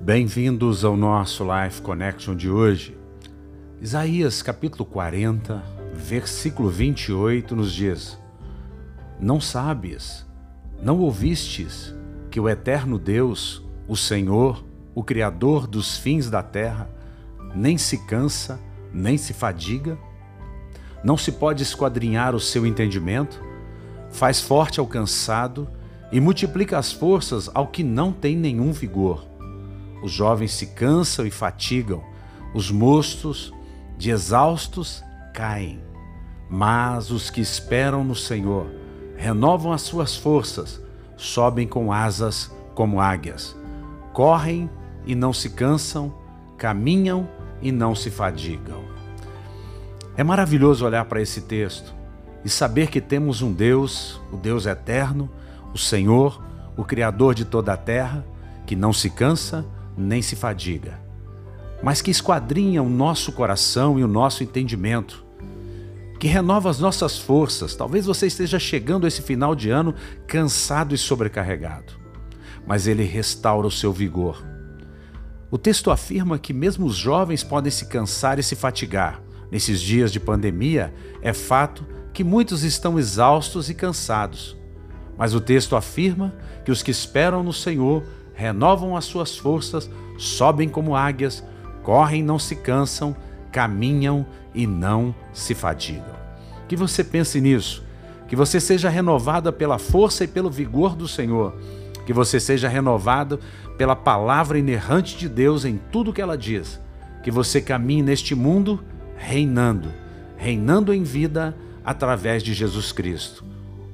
Bem-vindos ao nosso Life Connection de hoje. Isaías capítulo 40, versículo 28 nos diz: Não sabes, não ouvistes que o eterno Deus, o Senhor, o Criador dos fins da terra, nem se cansa, nem se fadiga? Não se pode esquadrinhar o seu entendimento? Faz forte ao cansado e multiplica as forças ao que não tem nenhum vigor. Os jovens se cansam e fatigam, os moços, de exaustos, caem. Mas os que esperam no Senhor renovam as suas forças, sobem com asas como águias, correm e não se cansam, caminham e não se fadigam. É maravilhoso olhar para esse texto e saber que temos um Deus, o Deus eterno, o Senhor, o Criador de toda a terra, que não se cansa, nem se fadiga, mas que esquadrinha o nosso coração e o nosso entendimento, que renova as nossas forças. Talvez você esteja chegando a esse final de ano cansado e sobrecarregado, mas ele restaura o seu vigor. O texto afirma que mesmo os jovens podem se cansar e se fatigar. Nesses dias de pandemia, é fato que muitos estão exaustos e cansados. Mas o texto afirma que os que esperam no Senhor renovam as suas forças, sobem como águias, correm e não se cansam, caminham e não se fadigam. Que você pense nisso, que você seja renovada pela força e pelo vigor do Senhor, que você seja renovado pela palavra inerrante de Deus em tudo que ela diz, que você caminhe neste mundo reinando, reinando em vida através de Jesus Cristo.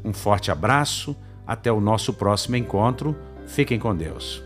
Um forte abraço, até o nosso próximo encontro Fiquem com Deus.